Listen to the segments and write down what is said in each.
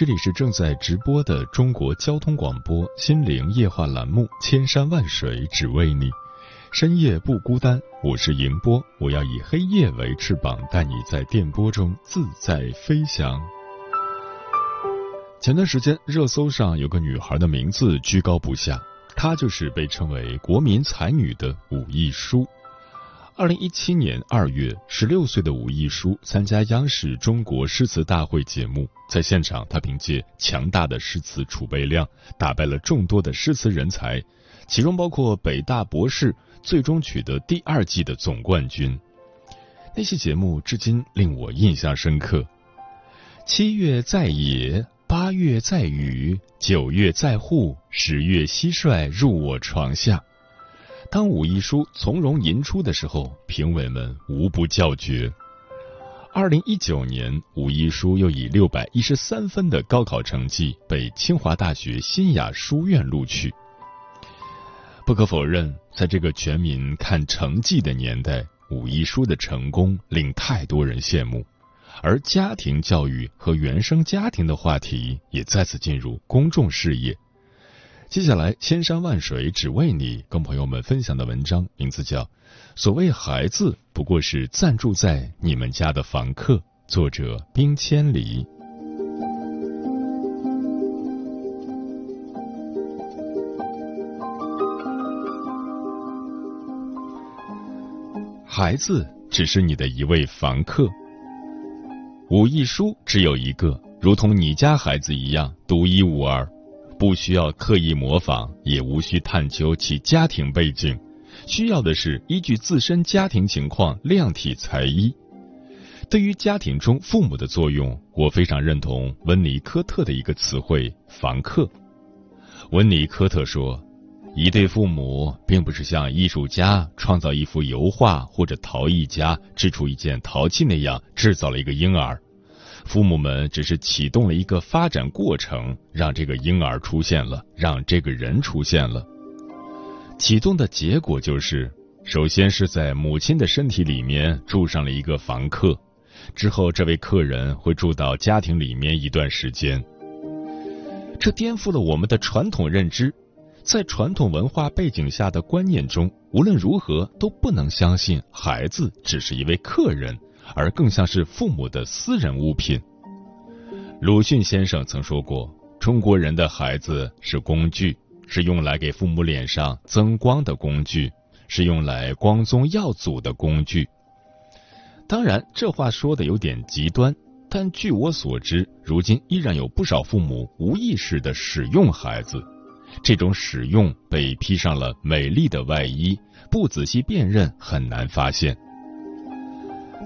这里是正在直播的中国交通广播心灵夜话栏目《千山万水只为你》。深夜不孤单，我是迎波，我要以黑夜为翅膀，带你在电波中自在飞翔。前段时间，热搜上有个女孩的名字居高不下，她就是被称为国民才女的武亦姝。二零一七年二月，十六岁的武亦姝参加央视中国诗词大会节目，在现场，她凭借强大的诗词储备量，打败了众多的诗词人才，其中包括北大博士。最终取得第二季的总冠军。那期节目至今令我印象深刻。七月在野，八月在雨，九月在户，十月蟋蟀入我床下。当武亦姝从容吟出的时候，评委们无不叫绝。二零一九年，武亦姝又以六百一十三分的高考成绩被清华大学新雅书院录取。不可否认，在这个全民看成绩的年代，武亦姝的成功令太多人羡慕，而家庭教育和原生家庭的话题也再次进入公众视野。接下来，千山万水只为你，跟朋友们分享的文章名字叫《所谓孩子不过是暂住在你们家的房客》，作者冰千里。孩子只是你的一位房客。武亦书只有一个，如同你家孩子一样独一无二，不需要刻意模仿，也无需探究其家庭背景，需要的是依据自身家庭情况量体裁衣。对于家庭中父母的作用，我非常认同温尼科特的一个词汇“房客”。温尼科特说。一对父母并不是像艺术家创造一幅油画，或者陶艺家制出一件陶器那样制造了一个婴儿，父母们只是启动了一个发展过程，让这个婴儿出现了，让这个人出现了。启动的结果就是，首先是在母亲的身体里面住上了一个房客，之后这位客人会住到家庭里面一段时间，这颠覆了我们的传统认知。在传统文化背景下的观念中，无论如何都不能相信孩子只是一位客人，而更像是父母的私人物品。鲁迅先生曾说过：“中国人的孩子是工具，是用来给父母脸上增光的工具，是用来光宗耀祖的工具。”当然，这话说的有点极端，但据我所知，如今依然有不少父母无意识的使用孩子。这种使用被披上了美丽的外衣，不仔细辨认很难发现。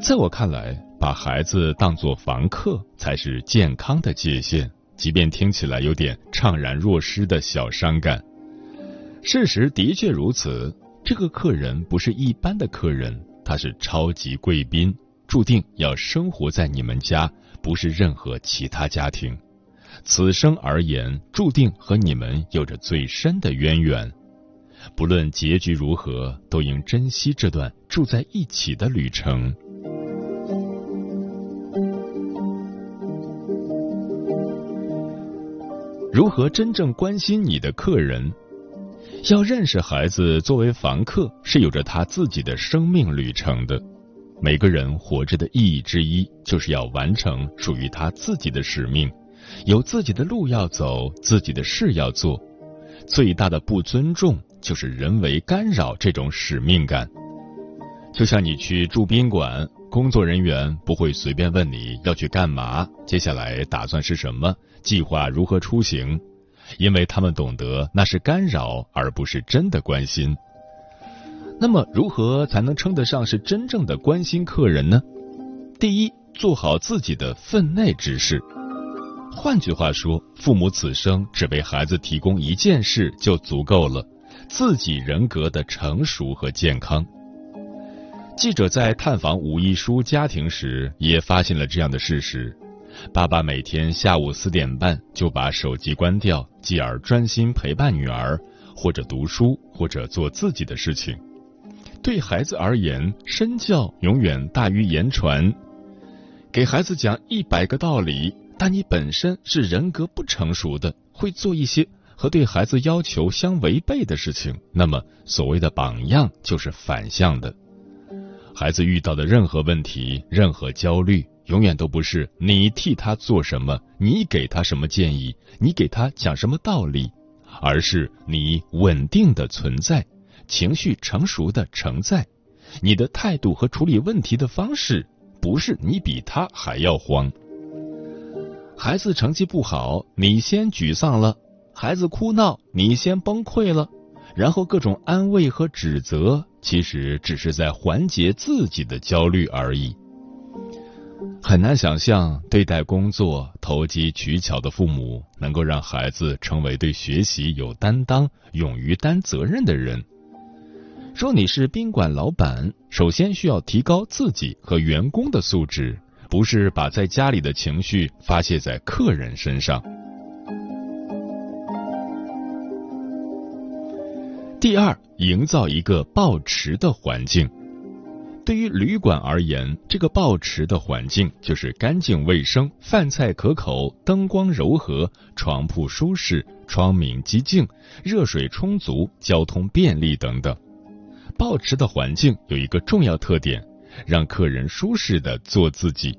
在我看来，把孩子当作房客才是健康的界限，即便听起来有点怅然若失的小伤感。事实的确如此，这个客人不是一般的客人，他是超级贵宾，注定要生活在你们家，不是任何其他家庭。此生而言，注定和你们有着最深的渊源。不论结局如何，都应珍惜这段住在一起的旅程。如何真正关心你的客人？要认识孩子作为房客，是有着他自己的生命旅程的。每个人活着的意义之一，就是要完成属于他自己的使命。有自己的路要走，自己的事要做，最大的不尊重就是人为干扰这种使命感。就像你去住宾馆，工作人员不会随便问你要去干嘛，接下来打算是什么，计划如何出行，因为他们懂得那是干扰，而不是真的关心。那么，如何才能称得上是真正的关心客人呢？第一，做好自己的分内之事。换句话说，父母此生只为孩子提供一件事就足够了：自己人格的成熟和健康。记者在探访武艺书家庭时，也发现了这样的事实：爸爸每天下午四点半就把手机关掉，继而专心陪伴女儿，或者读书，或者做自己的事情。对孩子而言，身教永远大于言传。给孩子讲一百个道理，但你本身是人格不成熟的，会做一些和对孩子要求相违背的事情，那么所谓的榜样就是反向的。孩子遇到的任何问题、任何焦虑，永远都不是你替他做什么，你给他什么建议，你给他讲什么道理，而是你稳定的存在。情绪成熟的承载，你的态度和处理问题的方式，不是你比他还要慌。孩子成绩不好，你先沮丧了；孩子哭闹，你先崩溃了，然后各种安慰和指责，其实只是在缓解自己的焦虑而已。很难想象，对待工作投机取巧的父母，能够让孩子成为对学习有担当、勇于担责任的人。说你是宾馆老板，首先需要提高自己和员工的素质，不是把在家里的情绪发泄在客人身上。第二，营造一个抱持的环境。对于旅馆而言，这个抱持的环境就是干净卫生、饭菜可口、灯光柔和、床铺舒适、窗明几净、热水充足、交通便利等等。抱持的环境有一个重要特点，让客人舒适的做自己。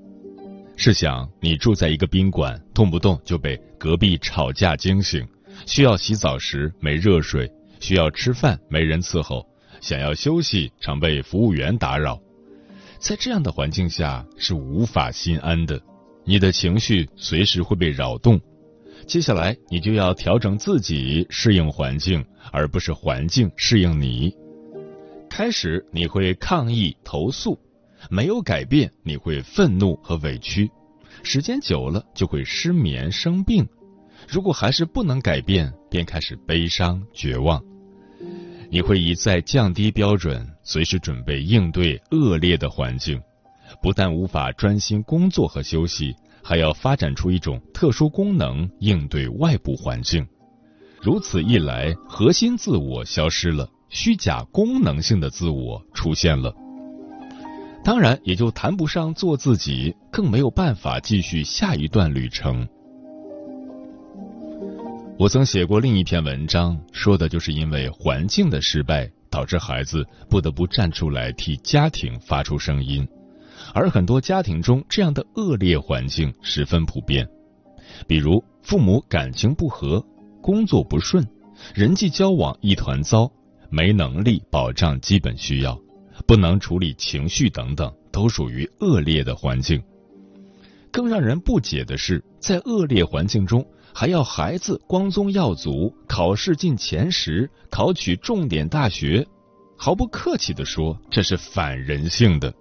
试想，你住在一个宾馆，动不动就被隔壁吵架惊醒，需要洗澡时没热水，需要吃饭没人伺候，想要休息常被服务员打扰。在这样的环境下是无法心安的，你的情绪随时会被扰动。接下来，你就要调整自己，适应环境，而不是环境适应你。开始你会抗议投诉，没有改变你会愤怒和委屈，时间久了就会失眠生病。如果还是不能改变，便开始悲伤绝望。你会一再降低标准，随时准备应对恶劣的环境，不但无法专心工作和休息，还要发展出一种特殊功能应对外部环境。如此一来，核心自我消失了。虚假功能性的自我出现了，当然也就谈不上做自己，更没有办法继续下一段旅程。我曾写过另一篇文章，说的就是因为环境的失败，导致孩子不得不站出来替家庭发出声音，而很多家庭中这样的恶劣环境十分普遍，比如父母感情不和、工作不顺、人际交往一团糟。没能力保障基本需要，不能处理情绪等等，都属于恶劣的环境。更让人不解的是，在恶劣环境中，还要孩子光宗耀祖，考试进前十，考取重点大学。毫不客气的说，这是反人性的。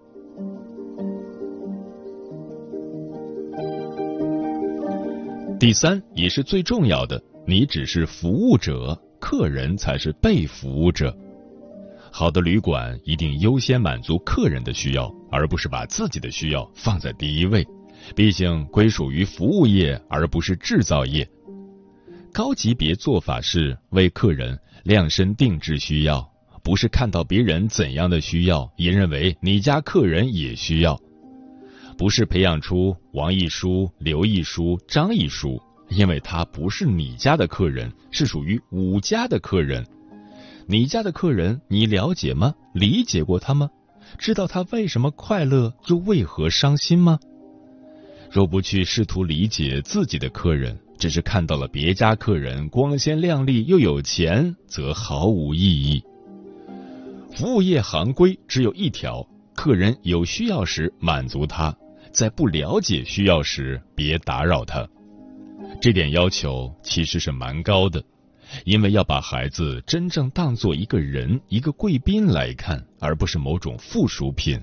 第三，也是最重要的，你只是服务者。客人才是被服务者。好的旅馆一定优先满足客人的需要，而不是把自己的需要放在第一位。毕竟归属于服务业，而不是制造业。高级别做法是为客人量身定制需要，不是看到别人怎样的需要，也认为你家客人也需要。不是培养出王一书、刘一书、张一书。因为他不是你家的客人，是属于武家的客人。你家的客人，你了解吗？理解过他吗？知道他为什么快乐，又为何伤心吗？若不去试图理解自己的客人，只是看到了别家客人光鲜亮丽又有钱，则毫无意义。服务业行规只有一条：客人有需要时满足他，在不了解需要时别打扰他。这点要求其实是蛮高的，因为要把孩子真正当做一个人、一个贵宾来看，而不是某种附属品。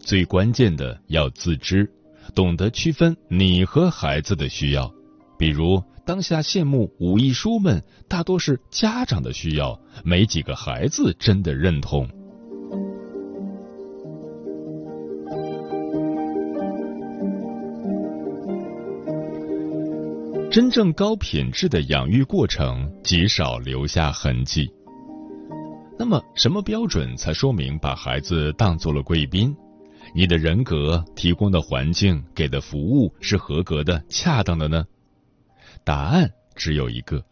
最关键的要自知，懂得区分你和孩子的需要。比如，当下羡慕武艺书们，大多是家长的需要，没几个孩子真的认同。真正高品质的养育过程，极少留下痕迹。那么，什么标准才说明把孩子当做了贵宾？你的人格、提供的环境、给的服务是合格的、恰当的呢？答案只有一个：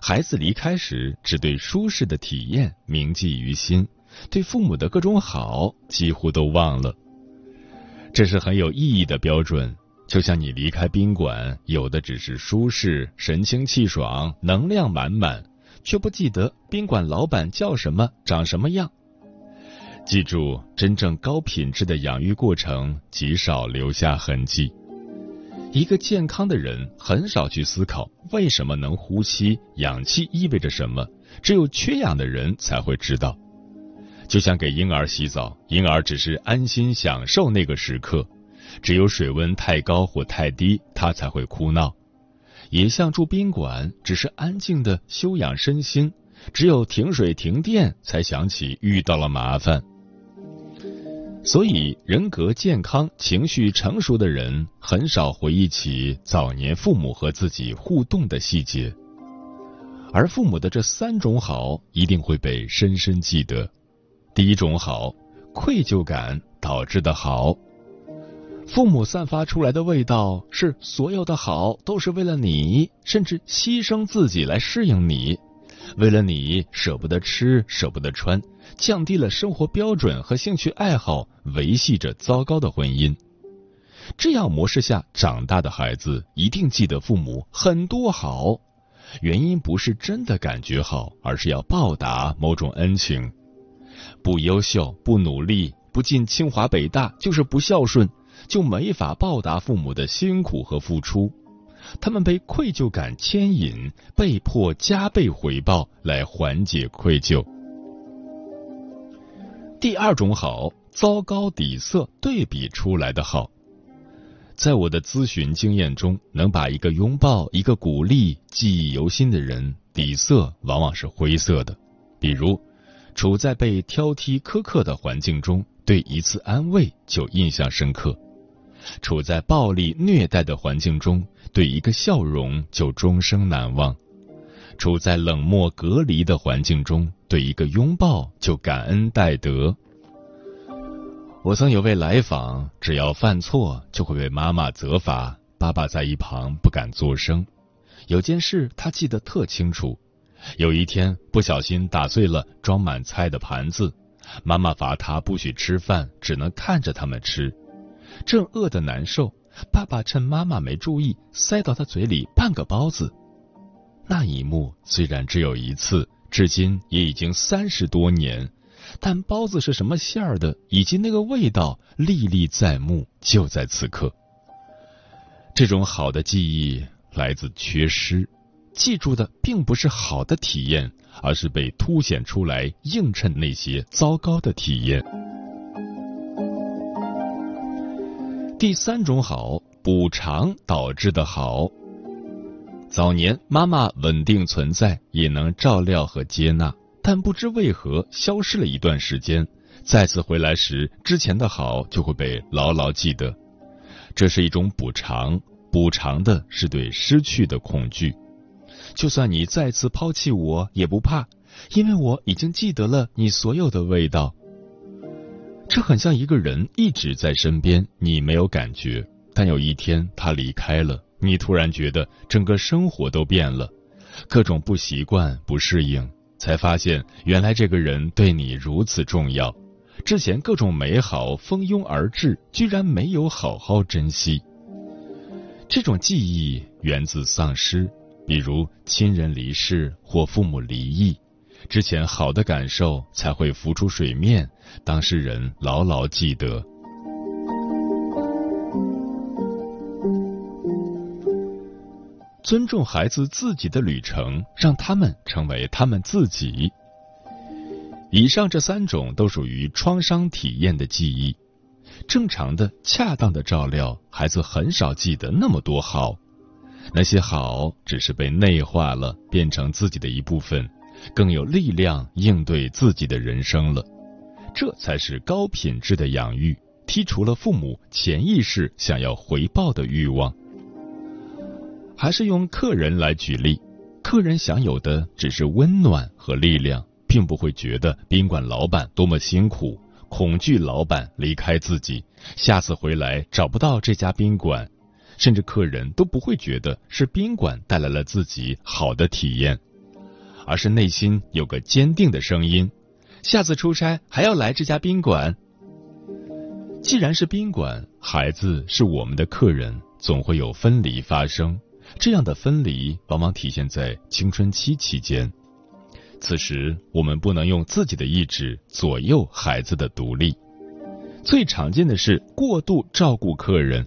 孩子离开时只对舒适的体验铭记于心，对父母的各种好几乎都忘了。这是很有意义的标准，就像你离开宾馆，有的只是舒适、神清气爽、能量满满，却不记得宾馆老板叫什么、长什么样。记住，真正高品质的养育过程极少留下痕迹。一个健康的人很少去思考为什么能呼吸，氧气意味着什么。只有缺氧的人才会知道。就像给婴儿洗澡，婴儿只是安心享受那个时刻；只有水温太高或太低，他才会哭闹。也像住宾馆，只是安静的休养身心；只有停水停电，才想起遇到了麻烦。所以，人格健康、情绪成熟的人很少回忆起早年父母和自己互动的细节，而父母的这三种好一定会被深深记得。第一种好，愧疚感导致的好，父母散发出来的味道是所有的好都是为了你，甚至牺牲自己来适应你。为了你舍不得吃，舍不得穿，降低了生活标准和兴趣爱好，维系着糟糕的婚姻。这样模式下长大的孩子，一定记得父母很多好，原因不是真的感觉好，而是要报答某种恩情。不优秀、不努力、不进清华北大，就是不孝顺，就没法报答父母的辛苦和付出。他们被愧疚感牵引，被迫加倍回报来缓解愧疚。第二种好，糟糕底色对比出来的好。在我的咨询经验中，能把一个拥抱、一个鼓励记忆犹新的人，底色往往是灰色的。比如，处在被挑剔苛刻的环境中，对一次安慰就印象深刻。处在暴力虐待的环境中，对一个笑容就终生难忘；处在冷漠隔离的环境中，对一个拥抱就感恩戴德。我曾有位来访，只要犯错就会被妈妈责罚，爸爸在一旁不敢作声。有件事他记得特清楚：有一天不小心打碎了装满菜的盘子，妈妈罚他不许吃饭，只能看着他们吃。正饿得难受，爸爸趁妈妈没注意，塞到他嘴里半个包子。那一幕虽然只有一次，至今也已经三十多年，但包子是什么馅儿的，以及那个味道，历历在目，就在此刻。这种好的记忆来自缺失，记住的并不是好的体验，而是被凸显出来映衬那些糟糕的体验。第三种好，补偿导致的好。早年妈妈稳定存在，也能照料和接纳，但不知为何消失了一段时间，再次回来时，之前的好就会被牢牢记得。这是一种补偿，补偿的是对失去的恐惧。就算你再次抛弃我，也不怕，因为我已经记得了你所有的味道。这很像一个人一直在身边，你没有感觉，但有一天他离开了，你突然觉得整个生活都变了，各种不习惯、不适应，才发现原来这个人对你如此重要。之前各种美好蜂拥而至，居然没有好好珍惜。这种记忆源自丧失，比如亲人离世或父母离异，之前好的感受才会浮出水面，当事人牢牢记得。尊重孩子自己的旅程，让他们成为他们自己。以上这三种都属于创伤体验的记忆。正常的、恰当的照料，孩子很少记得那么多好。那些好只是被内化了，变成自己的一部分，更有力量应对自己的人生了。这才是高品质的养育，剔除了父母潜意识想要回报的欲望。还是用客人来举例，客人享有的只是温暖和力量，并不会觉得宾馆老板多么辛苦，恐惧老板离开自己，下次回来找不到这家宾馆，甚至客人都不会觉得是宾馆带来了自己好的体验，而是内心有个坚定的声音：下次出差还要来这家宾馆。既然是宾馆，孩子是我们的客人，总会有分离发生。这样的分离往往体现在青春期期间，此时我们不能用自己的意志左右孩子的独立。最常见的是过度照顾客人，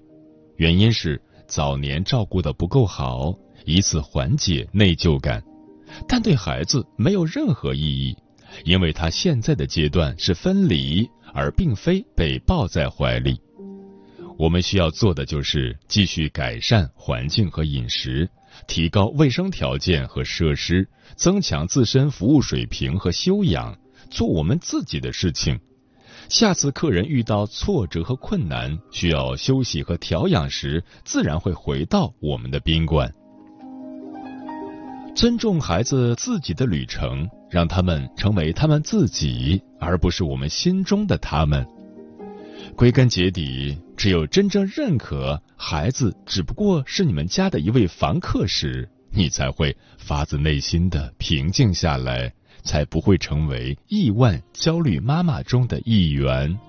原因是早年照顾的不够好，以此缓解内疚感，但对孩子没有任何意义，因为他现在的阶段是分离，而并非被抱在怀里。我们需要做的就是继续改善环境和饮食，提高卫生条件和设施，增强自身服务水平和修养，做我们自己的事情。下次客人遇到挫折和困难，需要休息和调养时，自然会回到我们的宾馆。尊重孩子自己的旅程，让他们成为他们自己，而不是我们心中的他们。归根结底，只有真正认可孩子只不过是你们家的一位房客时，你才会发自内心的平静下来，才不会成为亿万焦虑妈妈中的一员。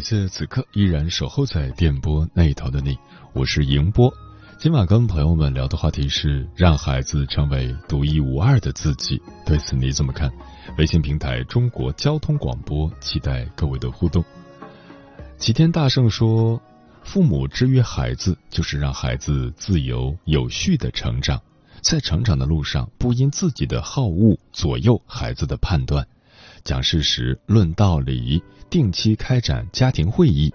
感谢此刻依然守候在电波那头的你，我是迎波。今晚跟朋友们聊的话题是让孩子成为独一无二的自己，对此你怎么看？微信平台中国交通广播，期待各位的互动。齐天大圣说，父母制约孩子，就是让孩子自由有序的成长，在成长的路上，不因自己的好恶左右孩子的判断。讲事实、论道理，定期开展家庭会议，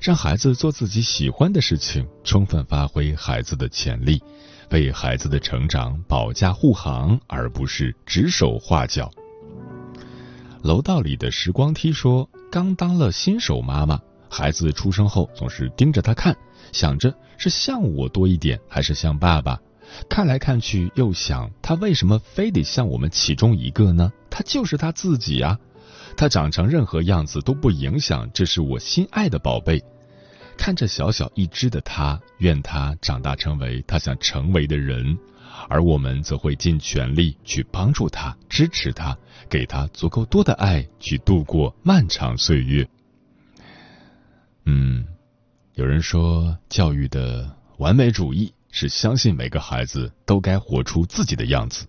让孩子做自己喜欢的事情，充分发挥孩子的潜力，为孩子的成长保驾护航，而不是指手画脚。楼道里的时光梯说：“刚当了新手妈妈，孩子出生后总是盯着他看，想着是像我多一点，还是像爸爸。”看来看去，又想他为什么非得像我们其中一个呢？他就是他自己啊！他长成任何样子都不影响，这是我心爱的宝贝。看着小小一只的他，愿他长大成为他想成为的人，而我们则会尽全力去帮助他、支持他，给他足够多的爱，去度过漫长岁月。嗯，有人说教育的完美主义。是相信每个孩子都该活出自己的样子，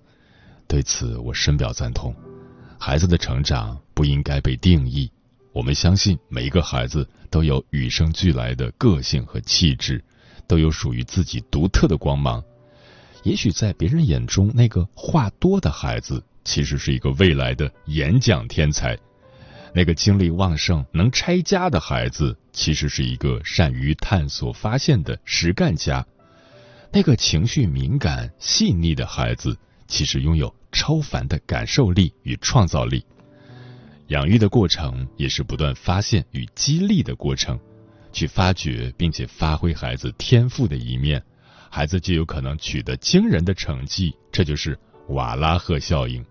对此我深表赞同。孩子的成长不应该被定义，我们相信每一个孩子都有与生俱来的个性和气质，都有属于自己独特的光芒。也许在别人眼中，那个话多的孩子其实是一个未来的演讲天才；那个精力旺盛、能拆家的孩子，其实是一个善于探索发现的实干家。那个情绪敏感、细腻的孩子，其实拥有超凡的感受力与创造力。养育的过程也是不断发现与激励的过程，去发掘并且发挥孩子天赋的一面，孩子就有可能取得惊人的成绩。这就是瓦拉赫效应。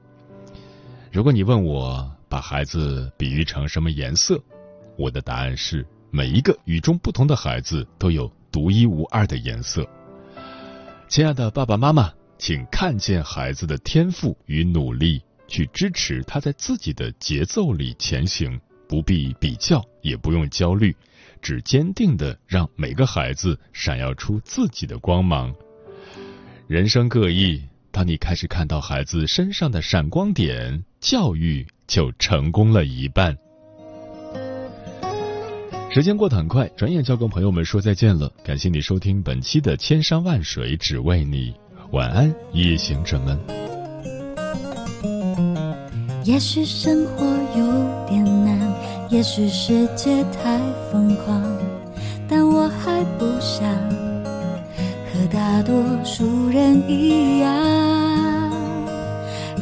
如果你问我把孩子比喻成什么颜色，我的答案是：每一个与众不同的孩子都有独一无二的颜色。亲爱的爸爸妈妈，请看见孩子的天赋与努力，去支持他在自己的节奏里前行，不必比较，也不用焦虑，只坚定的让每个孩子闪耀出自己的光芒。人生各异，当你开始看到孩子身上的闪光点，教育就成功了一半。时间过得很快，转眼就要跟朋友们说再见了。感谢你收听本期的《千山万水只为你》，晚安，夜行者们。也许生活有点难，也许世界太疯狂，但我还不想和大多数人一样，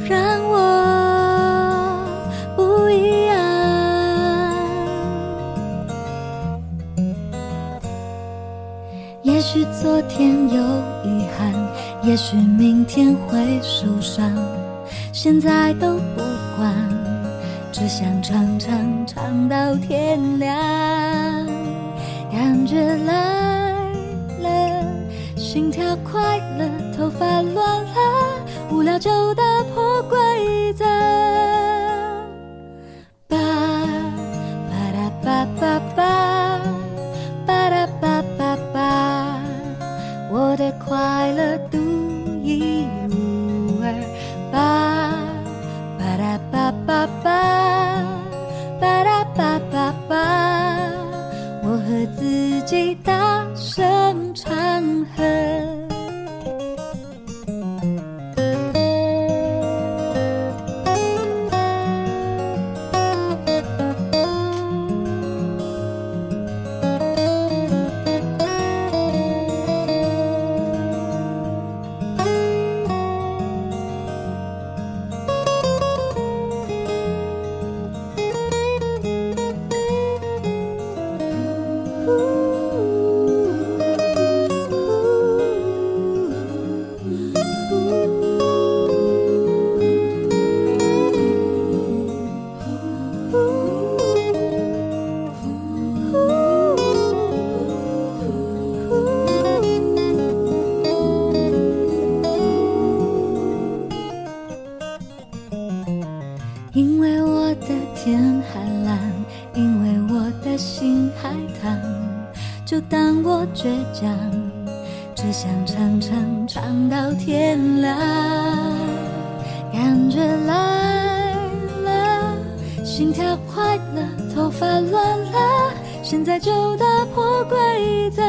让我。也许明天会受伤，现在都不管，只想唱唱唱到天亮。感觉来了，心跳快了，头发乱了，无聊就打破规则。自己大声唱和。因为我的天还蓝，因为我的心还烫，就当我倔强，只想唱唱唱到天亮。感觉来了，心跳快了，头发乱了，现在就打破规则。